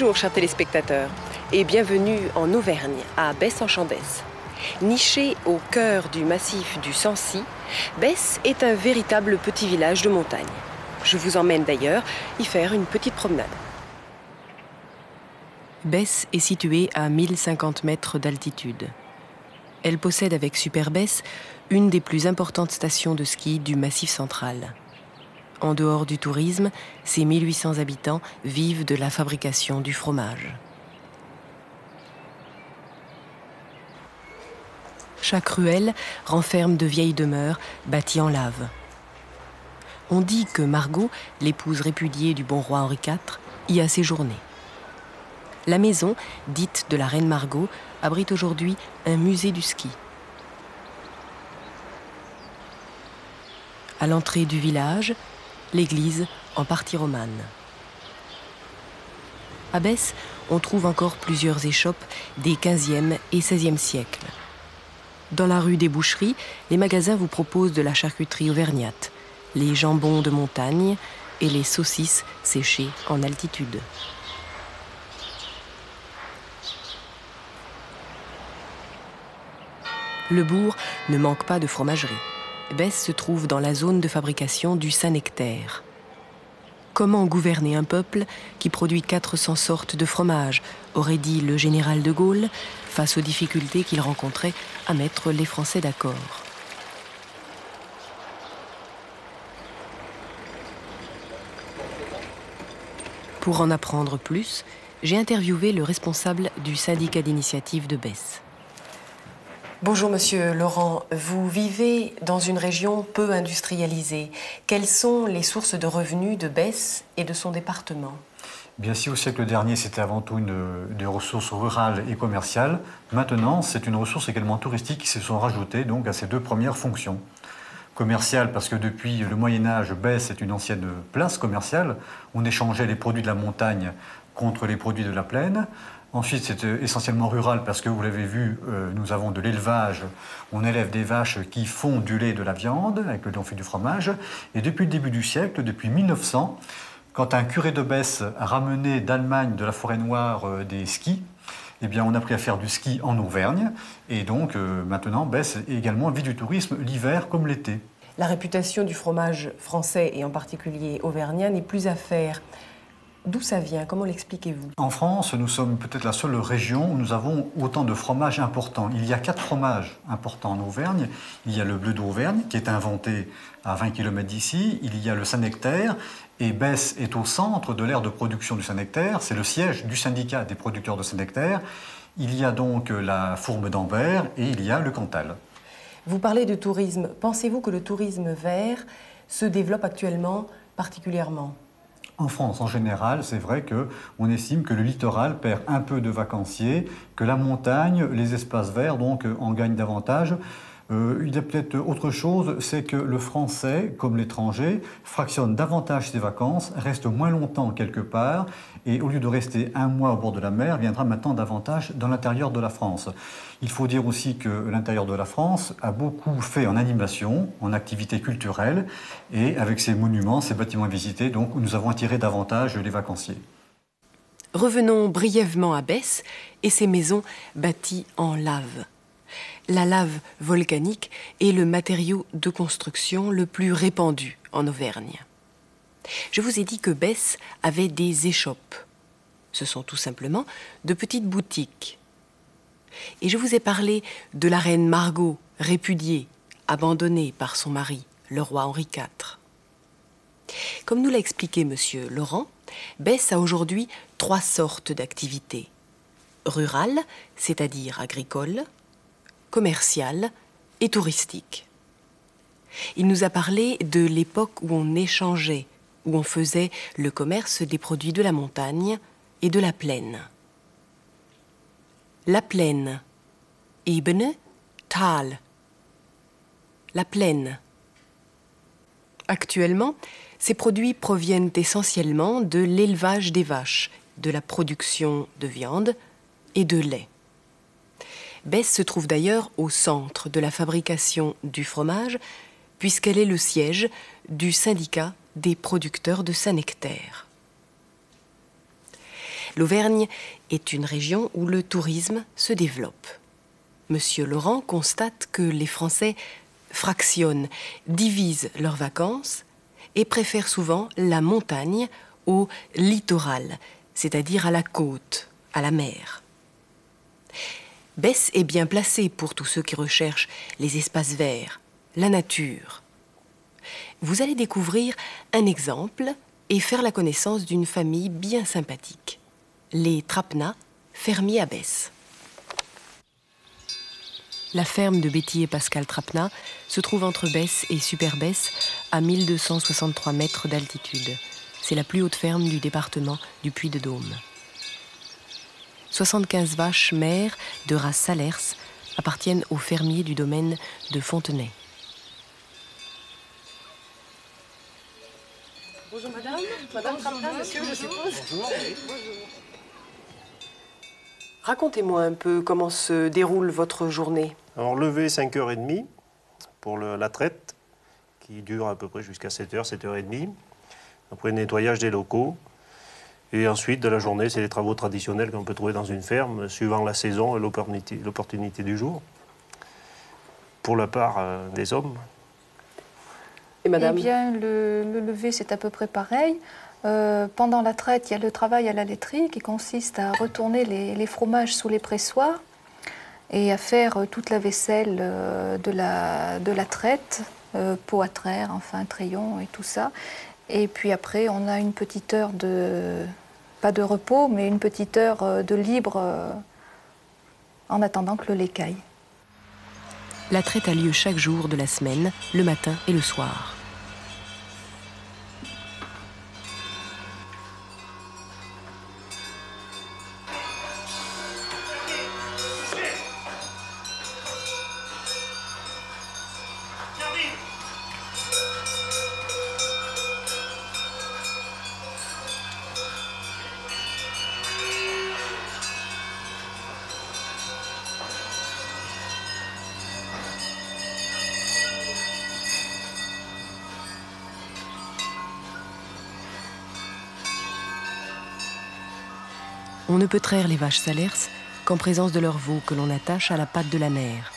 Bonjour chers téléspectateurs et bienvenue en Auvergne, à Besse-en-Chandès. Niché au cœur du massif du Sancy, Besse est un véritable petit village de montagne. Je vous emmène d'ailleurs y faire une petite promenade. Besse est située à 1050 mètres d'altitude. Elle possède avec Superbesse une des plus importantes stations de ski du Massif central. En dehors du tourisme, ses 1800 habitants vivent de la fabrication du fromage. Chaque ruelle renferme de vieilles demeures bâties en lave. On dit que Margot, l'épouse répudiée du bon roi Henri IV, y a séjourné. La maison, dite de la reine Margot, abrite aujourd'hui un musée du ski. À l'entrée du village, l'église en partie romane. À Besse, on trouve encore plusieurs échoppes des 15e et 16e siècles. Dans la rue des Boucheries, les magasins vous proposent de la charcuterie auvergnate, les jambons de montagne et les saucisses séchées en altitude. Le bourg ne manque pas de fromagerie. Besse se trouve dans la zone de fabrication du Saint-Nectaire. Comment gouverner un peuple qui produit 400 sortes de fromages aurait dit le général de Gaulle face aux difficultés qu'il rencontrait à mettre les Français d'accord. Pour en apprendre plus, j'ai interviewé le responsable du syndicat d'initiative de Besse. Bonjour Monsieur Laurent, vous vivez dans une région peu industrialisée. Quelles sont les sources de revenus de Besse et de son département? Bien si au siècle dernier c'était avant tout une, des ressources rurales et commerciales, maintenant c'est une ressource également touristique qui se sont rajoutées donc à ces deux premières fonctions. Commerciale parce que depuis le Moyen Âge, Besse est une ancienne place commerciale. On échangeait les produits de la montagne contre les produits de la plaine. Ensuite, c'est euh, essentiellement rural parce que vous l'avez vu, euh, nous avons de l'élevage. On élève des vaches qui font du lait de la viande, avec lequel on fait du fromage. Et depuis le début du siècle, depuis 1900, quand un curé de Besse a ramené d'Allemagne, de la forêt noire, euh, des skis, eh bien, on a pris à faire du ski en Auvergne. Et donc, maintenant, Besse également vit du tourisme l'hiver comme l'été. La réputation du fromage français et en particulier auvergnat n'est plus à faire. D'où ça vient? Comment l'expliquez-vous? En France, nous sommes peut-être la seule région où nous avons autant de fromages importants. Il y a quatre fromages importants en Auvergne. Il y a le bleu d'Auvergne, qui est inventé à 20 km d'ici. Il y a le Saint-Nectaire. Et Besse est au centre de l'aire de production du Saint-Nectaire. C'est le siège du syndicat des producteurs de Saint-Nectaire. Il y a donc la fourme d'Ambert et il y a le Cantal. Vous parlez de tourisme. Pensez-vous que le tourisme vert se développe actuellement particulièrement? En France, en général, c'est vrai qu'on estime que le littoral perd un peu de vacanciers, que la montagne, les espaces verts, donc, en gagnent davantage. Euh, il y a peut-être autre chose, c'est que le français, comme l'étranger, fractionne davantage ses vacances, reste moins longtemps quelque part, et au lieu de rester un mois au bord de la mer, viendra maintenant davantage dans l'intérieur de la France. Il faut dire aussi que l'intérieur de la France a beaucoup fait en animation, en activité culturelle, et avec ses monuments, ses bâtiments visités, donc nous avons attiré davantage les vacanciers. Revenons brièvement à Besse et ses maisons bâties en lave la lave volcanique est le matériau de construction le plus répandu en Auvergne. Je vous ai dit que Besse avait des échoppes. Ce sont tout simplement de petites boutiques. Et je vous ai parlé de la reine Margot, répudiée, abandonnée par son mari, le roi Henri IV. Comme nous l'a expliqué monsieur Laurent, Besse a aujourd'hui trois sortes d'activités. Rurale, c'est-à-dire agricole, commercial et touristique. Il nous a parlé de l'époque où on échangeait, où on faisait le commerce des produits de la montagne et de la plaine. La plaine, Ebene, Tal. La plaine. Actuellement, ces produits proviennent essentiellement de l'élevage des vaches, de la production de viande et de lait. Besse se trouve d'ailleurs au centre de la fabrication du fromage, puisqu'elle est le siège du syndicat des producteurs de Saint-Nectaire. L'Auvergne est une région où le tourisme se développe. Monsieur Laurent constate que les Français fractionnent, divisent leurs vacances et préfèrent souvent la montagne au littoral, c'est-à-dire à la côte, à la mer. Bess est bien placé pour tous ceux qui recherchent les espaces verts, la nature. Vous allez découvrir un exemple et faire la connaissance d'une famille bien sympathique, les Trapna, fermiers à Bess. La ferme de Betty et Pascal Trapna se trouve entre Bess et Superbess, à 1263 mètres d'altitude. C'est la plus haute ferme du département du Puy-de-Dôme. 75 vaches mères de race Salers appartiennent aux fermiers du domaine de Fontenay. Bonjour madame, madame Trapna, monsieur, je suppose. Bonjour. Racontez-moi un peu comment se déroule votre journée. Alors, lever 5h30 pour le- la traite, qui dure à peu près jusqu'à 7h, 7h30. Après, nettoyage des locaux. Et ensuite, de la journée, c'est les travaux traditionnels qu'on peut trouver dans une ferme, suivant la saison et l'opportunité du jour. Pour la part euh, des hommes, Et Eh bien, le, le lever, c'est à peu près pareil. Euh, pendant la traite, il y a le travail à la laiterie qui consiste à retourner les, les fromages sous les pressoirs et à faire euh, toute la vaisselle de, la, de la traite, euh, pot à traire, enfin trayon et tout ça. Et puis après, on a une petite heure de, pas de repos, mais une petite heure euh, de libre euh, en attendant que le lait caille. La traite a lieu chaque jour de la semaine, le matin et le soir. Peut traire les vaches salers qu'en présence de leurs veaux que l'on attache à la patte de la mère.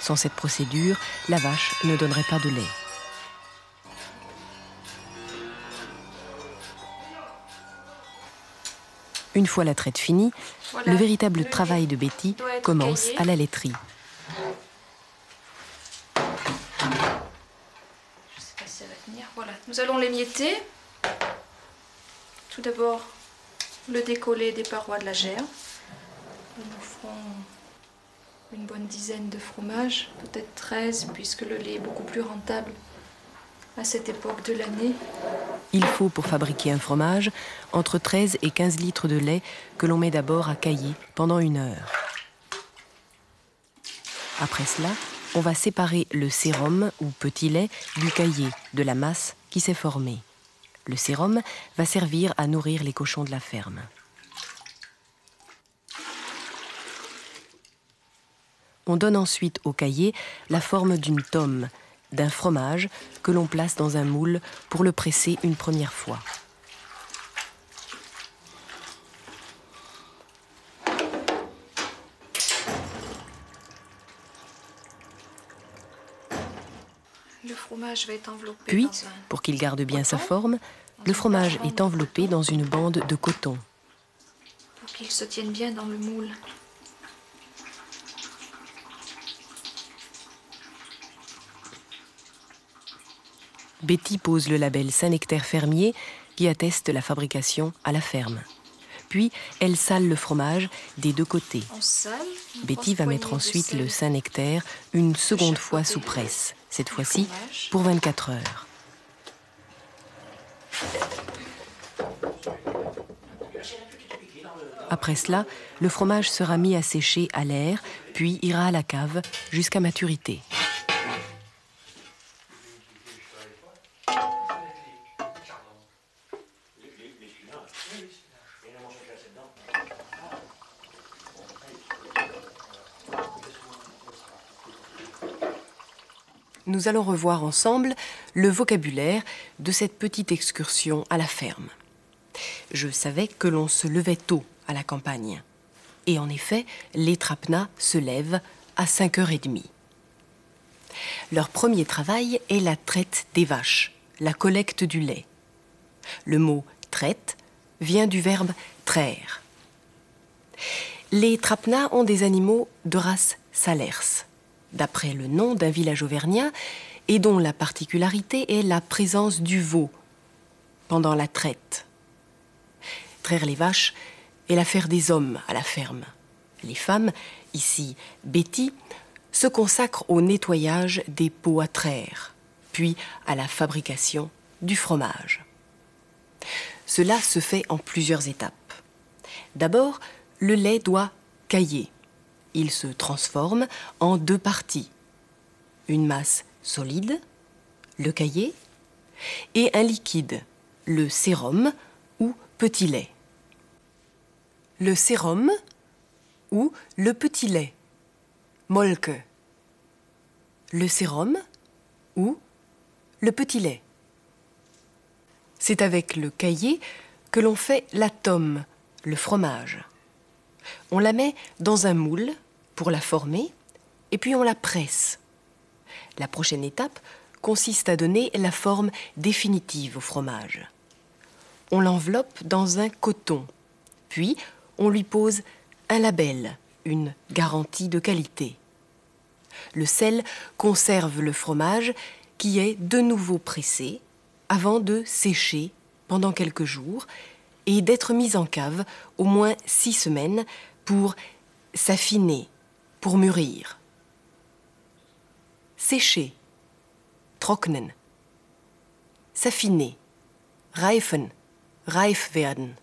Sans cette procédure, la vache ne donnerait pas de lait. Une fois la traite finie, le véritable travail de Betty commence à la laiterie. Je sais pas si va. Voilà, nous allons l'émietter. Tout d'abord, le décoller des parois de la gerbe. Nous ferons une bonne dizaine de fromages, peut-être 13, puisque le lait est beaucoup plus rentable à cette époque de l'année. Il faut pour fabriquer un fromage entre 13 et 15 litres de lait que l'on met d'abord à cailler pendant une heure. Après cela, on va séparer le sérum ou petit lait du caillé, de la masse qui s'est formée. Le sérum va servir à nourrir les cochons de la ferme. On donne ensuite au caillé la forme d'une tome, d'un fromage que l'on place dans un moule pour le presser une première fois. Le fromage va être enveloppé Puis, pour qu'il garde bien sa forme, le fromage est enveloppé dans une bande de coton. Pour qu'il se tienne bien dans le moule. Betty pose le label Saint-Nectaire fermier qui atteste la fabrication à la ferme. Puis, elle sale le fromage des deux côtés. Sale. Betty va mettre ensuite le Saint-Nectaire une seconde fois sous presse, cette fois-ci pour 24 heures. Après cela, le fromage sera mis à sécher à l'air, puis ira à la cave jusqu'à maturité. Nous allons revoir ensemble le vocabulaire de cette petite excursion à la ferme. Je savais que l'on se levait tôt à la campagne. Et en effet, les trapenats se lèvent à 5h30. Leur premier travail est la traite des vaches, la collecte du lait. Le mot traite vient du verbe traire. Les trapenats ont des animaux de race salers, d'après le nom d'un village auvergnat, et dont la particularité est la présence du veau pendant la traite. Traire les vaches est l'affaire des hommes à la ferme. Les femmes, ici Betty, se consacrent au nettoyage des pots à traire, puis à la fabrication du fromage. Cela se fait en plusieurs étapes. D'abord, le lait doit cailler. Il se transforme en deux parties. Une masse solide, le caillé, et un liquide, le sérum ou petit lait. Le sérum ou le petit lait, molke. Le sérum ou le petit lait. C'est avec le caillé que l'on fait la tome, le fromage. On la met dans un moule pour la former et puis on la presse. La prochaine étape consiste à donner la forme définitive au fromage. On l'enveloppe dans un coton, puis on lui pose un label, une garantie de qualité. Le sel conserve le fromage qui est de nouveau pressé avant de sécher pendant quelques jours et d'être mis en cave au moins six semaines pour s'affiner, pour mûrir. Sécher, trocknen. S'affiner, reifen, reif werden.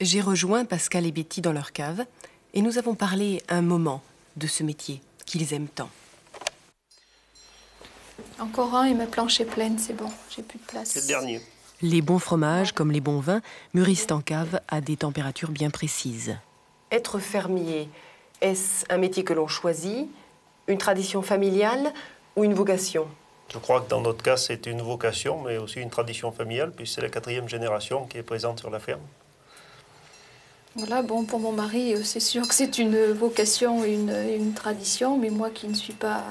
J'ai rejoint Pascal et Betty dans leur cave et nous avons parlé un moment de ce métier qu'ils aiment tant. Encore un et ma planche est pleine, c'est bon, j'ai plus de place. C'est le dernier. Les bons fromages, comme les bons vins, mûrissent en cave à des températures bien précises. Être fermier, est-ce un métier que l'on choisit, une tradition familiale ou une vocation? Je crois que dans notre cas, c'est une vocation, mais aussi une tradition familiale, puisque c'est la quatrième génération qui est présente sur la ferme. Voilà, bon, pour mon mari, euh, c'est sûr que c'est une vocation et une, une tradition, mais moi qui ne suis pas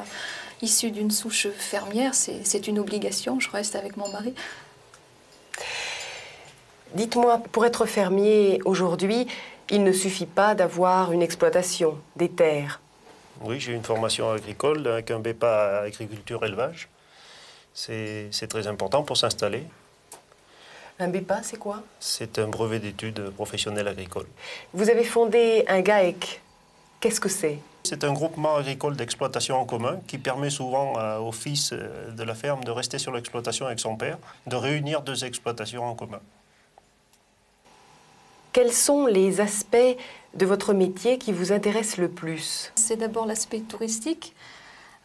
issue d'une souche fermière, c'est une obligation, je reste avec mon mari. Dites-moi, pour être fermier aujourd'hui, il ne suffit pas d'avoir une exploitation, des terres. Oui, j'ai une formation agricole avec un BEPA agriculture-élevage. C'est très important pour s'installer. Un BEPA, c'est quoi? C'est un brevet d'études professionnelles agricoles. Vous avez fondé un GAEC. Qu'est-ce que c'est? C'est un groupement agricole d'exploitation en commun qui permet souvent euh, au fils euh, de la ferme de rester sur l'exploitation avec son père, de réunir deux exploitations en commun. Quels sont les aspects de votre métier qui vous intéressent le plus? C'est d'abord l'aspect touristique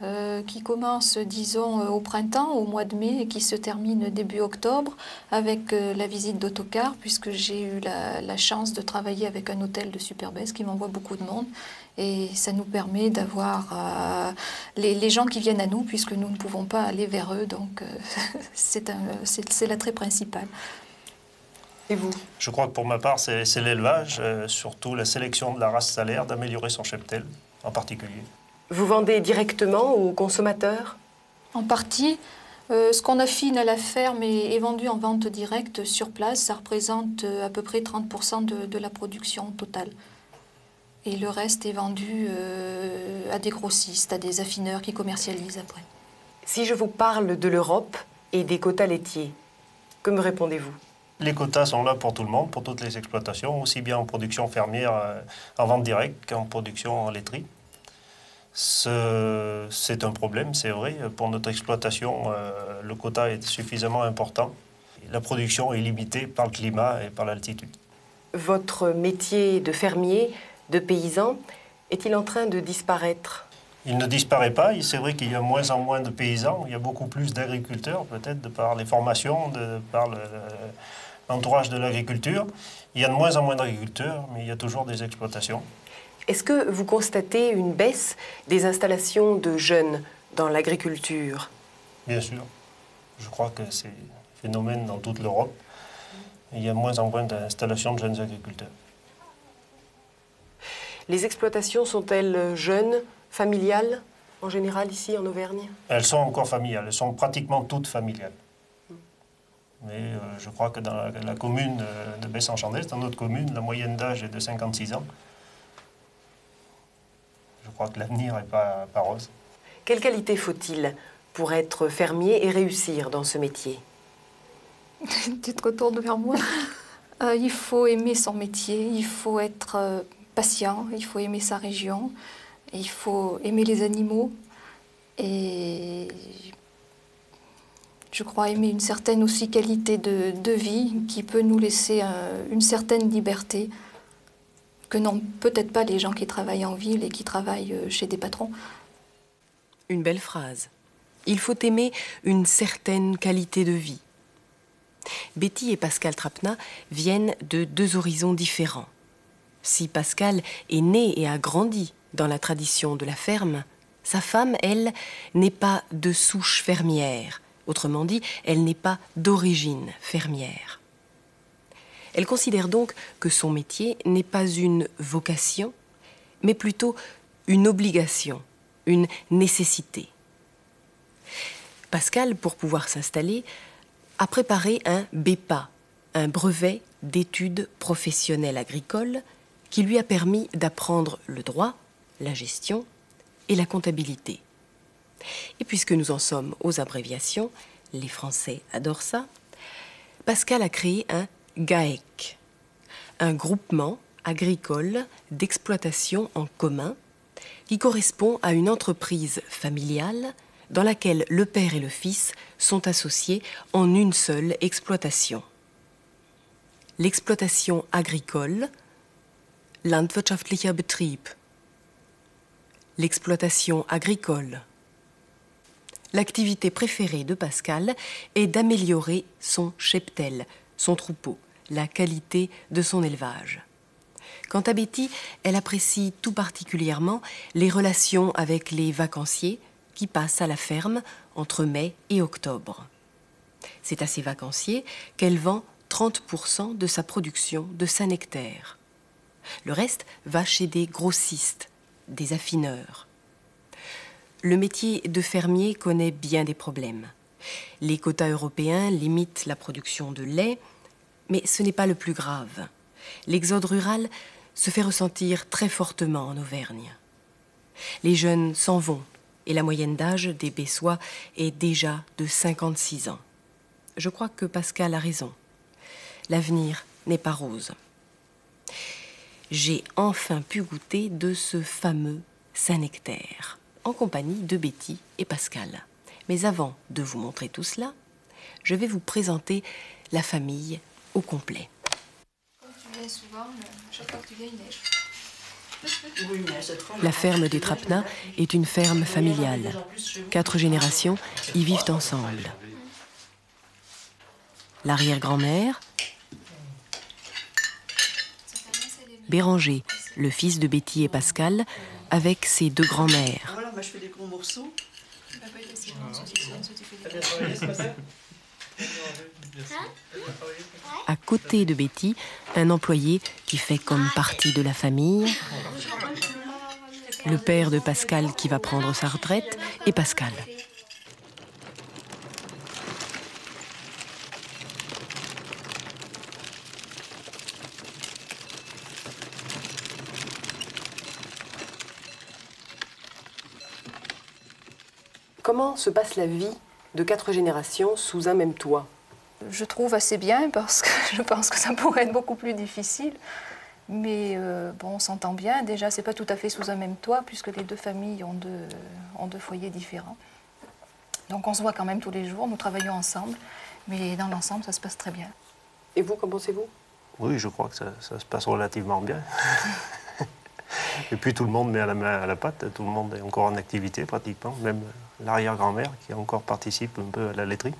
euh, qui commence, disons, euh, au printemps, au mois de mai, et qui se termine début octobre avec euh, la visite d'autocar, puisque j'ai eu la, chance de travailler avec un hôtel de Superbès qui m'envoie beaucoup de monde. Et ça nous permet d'avoir les, les gens qui viennent à nous, puisque nous ne pouvons pas aller vers eux. Donc, c'est l'attrait principal. Et vous Je crois que pour ma part, c'est l'élevage, euh, surtout la sélection de la race salaire, d'améliorer son cheptel en particulier. Vous vendez directement aux consommateurs En partie, euh, ce qu'on affine à la ferme est, est vendu en vente directe sur place. Ça représente euh, à peu près 30% de, de la production totale. Et le reste est vendu euh, à des grossistes, à des affineurs qui commercialisent après. Si je vous parle de l'Europe et des quotas laitiers, que me répondez-vous? Les quotas sont là pour tout le monde, pour toutes les exploitations, aussi bien en production fermière, euh, en vente directe qu'en production en laiterie. Ce- C'est un problème, c'est vrai. Pour notre exploitation, euh, le quota est suffisamment important. La production est limitée par le climat et par l'altitude. Votre métier de fermier, de paysan, est-il en train de disparaître? Il ne disparaît pas. Il- C'est vrai qu'il y a moins en moins de paysans. Il y a beaucoup plus d'agriculteurs, peut-être, de par les formations, de par le- l'entourage de l'agriculture. Il y a de moins en moins d'agriculteurs, mais il y a toujours des exploitations. Est-ce que vous constatez une baisse des installations de jeunes dans l'agriculture? Bien sûr. Je crois que c'est un phénomène dans toute l'Europe. il y a moins en moins d'installations de jeunes agriculteurs. Les exploitations sont-elles jeunes, familiales, en général ici en Auvergne? Elles sont encore familiales, elles sont pratiquement toutes familiales. Mais euh, je crois que dans la, commune euh, de Bess-en-Chandelle, dans notre commune, la moyenne d'âge est de 56 ans. Je crois que l'avenir n'est pas, pas rose. Quelle qualité faut-il pour être fermier et réussir dans ce métier? Tu te retournes vers moi? Euh, il faut aimer son métier, il faut être patient, il faut aimer sa région, il faut aimer les animaux et je crois aimer une certaine aussi qualité de, vie qui peut nous laisser une certaine liberté que n'ont peut-être pas les gens qui travaillent en ville et qui travaillent euh, chez des patrons. Une belle phrase. Il faut aimer une certaine qualité de vie. Betty et Pascal Trapna viennent de deux horizons différents. Si Pascal est né et a grandi dans la tradition de la ferme, sa femme, elle, n'est pas de souche fermière. Autrement dit, elle n'est pas d'origine fermière. Elle considère donc que son métier n'est pas une vocation, mais plutôt une obligation, une nécessité. Pascal, pour pouvoir s'installer, a préparé un BEPA, un brevet d'études professionnelles agricoles, qui lui a permis d'apprendre le droit, la gestion et la comptabilité. Et puisque nous en sommes aux abréviations, les Français adorent ça, Pascal a créé un GAEC, un groupement agricole d'exploitation en commun qui correspond à une entreprise familiale dans laquelle le père et le fils sont associés en une seule exploitation. L'exploitation agricole, landwirtschaftlicher Betrieb, l'exploitation agricole. L'activité préférée de Pascal est d'améliorer son cheptel, son troupeau, la qualité de son élevage. Quant à Betty, elle apprécie tout particulièrement les relations avec les vacanciers qui passent à la ferme entre mai et octobre. C'est à ces vacanciers qu'elle vend 30% de sa production de Saint-Nectaire. Le reste va chez des grossistes, des affineurs. Le métier de fermier connaît bien des problèmes. Les quotas européens limitent la production de lait, mais ce n'est pas le plus grave. L'exode rural se fait ressentir très fortement en Auvergne. Les jeunes s'en vont et la moyenne d'âge des Bessois est déjà de 56 ans. Je crois que Pascal a raison. L'avenir n'est pas rose j'ai enfin pu goûter de ce fameux Saint-Nectaire, en compagnie de Betty et Pascal. Mais avant de vous montrer tout cela, je vais vous présenter la famille au complet. La ferme des Trapna est une ferme familiale. Quatre générations y vivent ensemble. L'arrière-grand-mère, Béranger, le fils de Betty et Pascal, avec ses deux grands-mères. À côté de Betty, un employé qui fait comme partie de la famille, le père de Pascal qui va prendre sa retraite et Pascal. Comment se passe la vie de quatre générations sous un même toit? Je trouve assez bien parce que je pense que ça pourrait être beaucoup plus difficile. Mais euh, bon, on s'entend bien. Déjà, c'est pas tout à fait sous un même toit puisque les deux familles ont deux, ont deux foyers différents. Donc on se voit quand même tous les jours, nous travaillons ensemble, mais dans l'ensemble, ça se passe très bien. Et vous, qu'en pensez-vous? Oui, je crois que ça, ça, se passe relativement bien. Et puis tout le monde met à la main à la pâte, tout le monde est encore en activité pratiquement, même l'arrière-grand-mère qui encore participe un peu à la laiterie.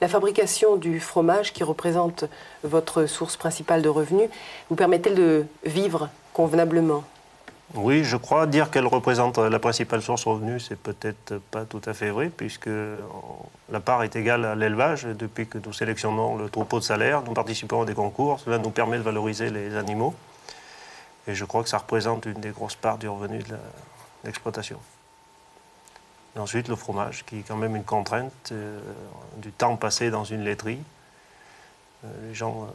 La fabrication du fromage, qui représente votre source principale de revenus, vous permet-elle de vivre convenablement? Oui, je crois dire qu'elle représente la principale source de revenus, c'est peut-être pas tout à fait vrai, puisque la part est égale à l'élevage. Depuis que nous sélectionnons le troupeau de salaire, nous participons à des concours. Cela nous permet de valoriser les animaux. Et je crois que ça représente une des grosses parts du revenu de l'exploitation. Ensuite, le fromage, qui est quand même une contrainte euh, du temps passé dans une laiterie. Euh, les gens ne euh,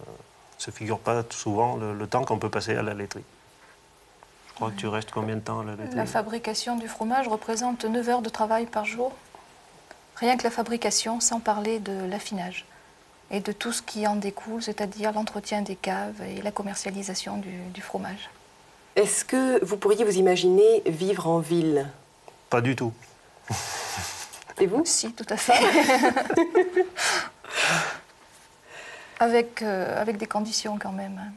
se figurent pas souvent le temps qu'on peut passer à la laiterie. Je crois que tu restes combien de temps à la laiterie La fabrication du fromage représente 9 heures de travail par jour. Rien que la fabrication, sans parler de l'affinage et de tout ce qui en découle, c'est-à-dire l'entretien des caves et la commercialisation du, fromage. Est-ce que vous pourriez vous imaginer vivre en ville? Pas du tout. Et vous Si, tout à fait. avec, euh, avec des conditions quand même. Hein.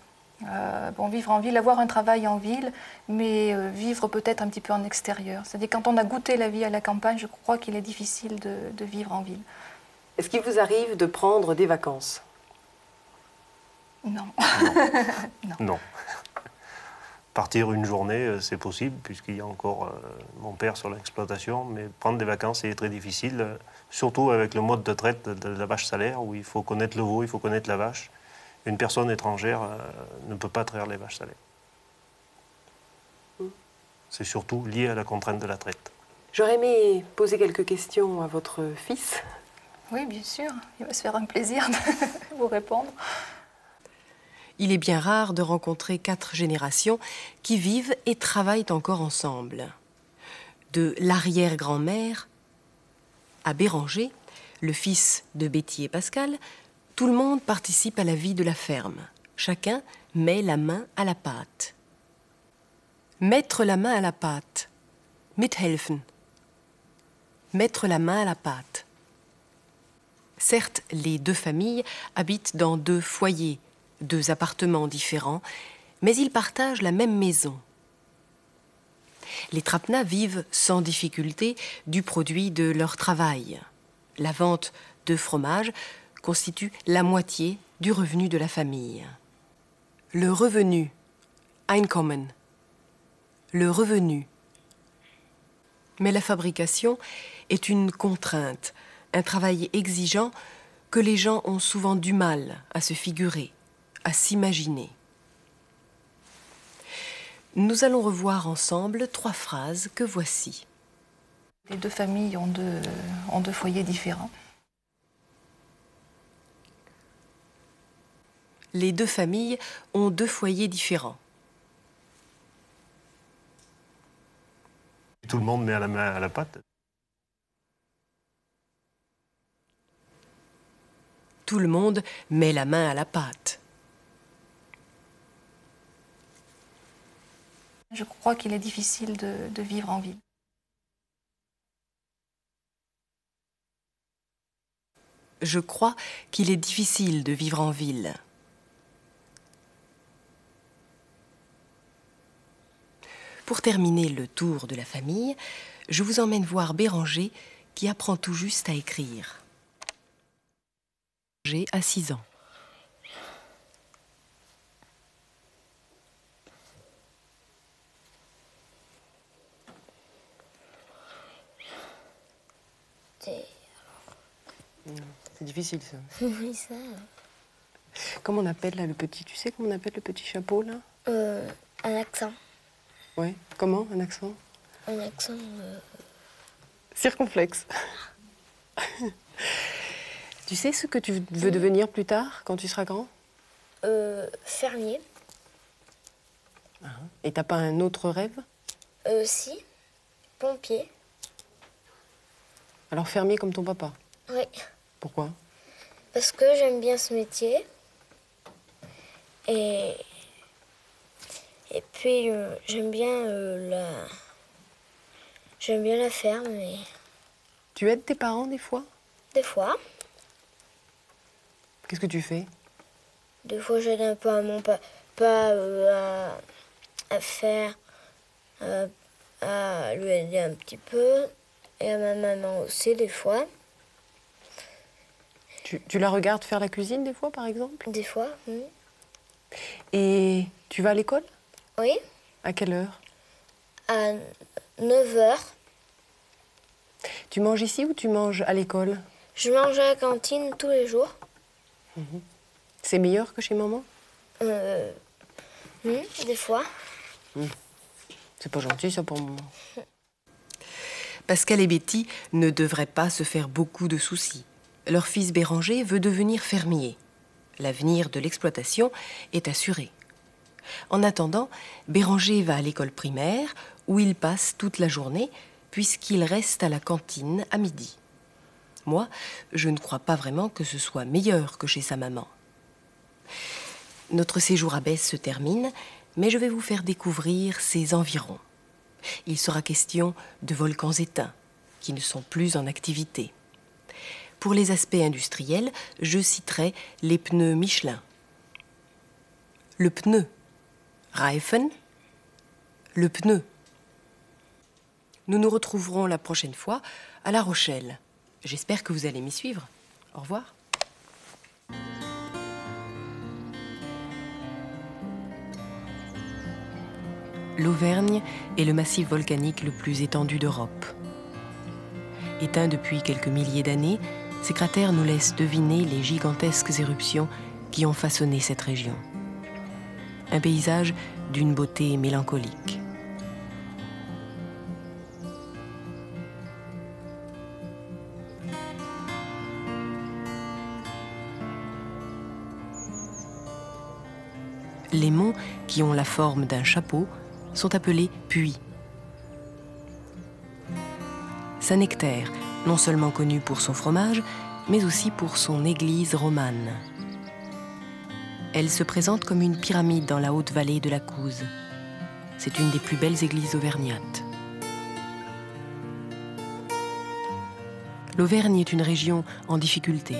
Euh, bon, vivre en ville, avoir un travail en ville, mais euh, vivre peut-être un petit peu en extérieur. C'est-à-dire quand on a goûté la vie à la campagne, je crois qu'il est difficile de, vivre en ville. Est-ce qu'il vous arrive de prendre des vacances? Non. Non. non. Partir une journée, euh, c'est possible, puisqu'il y a encore mon père sur l'exploitation, mais prendre des vacances, c'est très difficile, surtout avec le mode de traite de la vache salaire, où il faut connaître le veau, il faut connaître la vache une personne étrangère euh, ne peut pas traire les vaches. Mm. C'est surtout lié à la contrainte de la traite. J'aurais aimé poser quelques questions à votre fils. Oui, bien sûr. Il va se faire un plaisir de vous répondre. Il est bien rare de rencontrer quatre générations qui vivent et travaillent encore ensemble. De l'arrière-grand-mère à Béranger, le fils de Betty et Pascal, tout le monde participe à la vie de la ferme. Chacun met la main à la pâte. Mettre la main à la pâte. Mithelfen. Mettre la main à la pâte. Certes, les deux familles habitent dans deux foyers, deux appartements différents, mais ils partagent la même maison. Les Trapna vivent sans difficulté du produit de leur travail. La vente de fromage constitue la moitié du revenu de la famille. Le revenu, Einkommen, le revenu. Mais la fabrication est une contrainte, un travail exigeant que les gens ont souvent du mal à se figurer, à s'imaginer. Nous allons revoir ensemble trois phrases que voici. Les deux familles ont deux, ont deux foyers différents. les deux familles ont deux foyers différents. Tout le monde met à la main à la pâte. Tout le monde met la main à la pâte. Je crois qu'il est difficile de, vivre en ville. Je crois qu'il est difficile de vivre en ville. Pour terminer le tour de la famille, je vous emmène voir Béranger qui apprend tout juste à écrire. J'ai à 6 ans. C'est difficile ça. Oui, ça. Comment on appelle là le petit Tu sais comment on appelle le petit chapeau là? Euh, Un accent. Oui. Comment Un accent? Un accent. Euh, Circonflexe. tu sais ce que tu veux devenir plus tard, quand tu seras grand? Euh, Fermier. Ah. Et t'as pas un autre rêve? Euh, Si. Pompier. Alors fermier comme ton papa? Oui. Pourquoi? Parce que j'aime bien ce métier. Et et puis euh, j'aime bien euh, la j'aime bien la ferme mais Tu aides tes parents des fois? Des fois. Qu'est-ce que tu fais? Des fois j'aide un peu à mon papa euh, à, faire à lui aider un petit peu et à ma maman aussi des fois. Tu, tu la regardes faire la cuisine des fois par exemple? Des fois, oui. Et tu vas à l'école? Oui. À quelle heure? À 9h. Tu manges ici ou tu manges à l'école? Je mange à la cantine tous les jours. C'est meilleur que chez maman? Euh, hmm, des fois. C'est pas gentil ça pour maman. Pascal et Betty ne devraient pas se faire beaucoup de soucis. Leur fils Béranger veut devenir fermier. L'avenir de l'exploitation est assuré. En attendant, Béranger va à l'école primaire où il passe toute la journée puisqu'il reste à la cantine à midi. Moi, je ne crois pas vraiment que ce soit meilleur que chez sa maman. Notre séjour à Besse se termine, mais je vais vous faire découvrir ses environs. Il sera question de volcans éteints, qui ne sont plus en activité. Pour les aspects industriels, je citerai les pneus Michelin. Le pneu, Reifen, le pneu. Nous nous retrouverons la prochaine fois à La Rochelle. J'espère que vous allez m'y suivre. Au revoir. L'Auvergne est le massif volcanique le plus étendu d'Europe. Éteint depuis quelques milliers d'années, ces cratères nous laissent deviner les gigantesques éruptions qui ont façonné cette région. Un paysage d'une beauté mélancolique. Les monts, qui ont la forme d'un chapeau, sont appelés puits. Non seulement connu pour son fromage, mais aussi pour son église romane. Elle se présente comme une pyramide dans la haute vallée de la Couze. C'est une des plus belles églises auvergnates. L'Auvergne est une région en difficulté.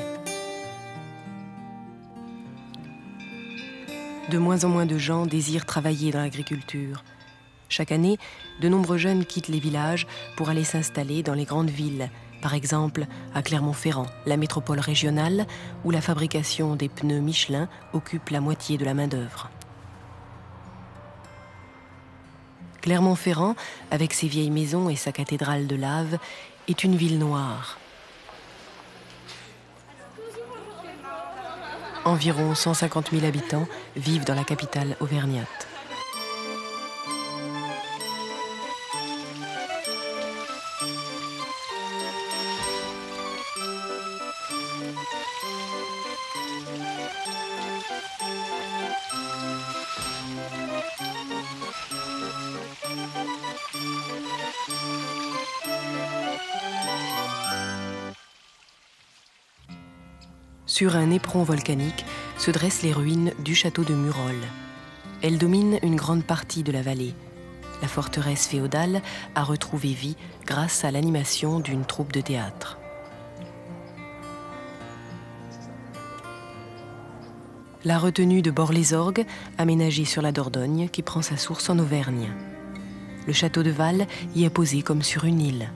De moins en moins de gens désirent travailler dans l'agriculture. Chaque année, de nombreux jeunes quittent les villages pour aller s'installer dans les grandes villes, par exemple à Clermont-Ferrand, la métropole régionale, où la fabrication des pneus Michelin occupe la moitié de la main-d'œuvre. Clermont-Ferrand, avec ses vieilles maisons et sa cathédrale de lave, est une ville noire. Environ 150 000 habitants vivent dans la capitale auvergnate. Sur un éperon volcanique se dressent les ruines du château de Murol. Elles dominent une grande partie de la vallée. La forteresse féodale a retrouvé vie grâce à l'animation d'une troupe de théâtre. La retenue de Bord-les-Orgues, aménagée sur la Dordogne, qui prend sa source en Auvergne. Le château de Val y est posé comme sur une île.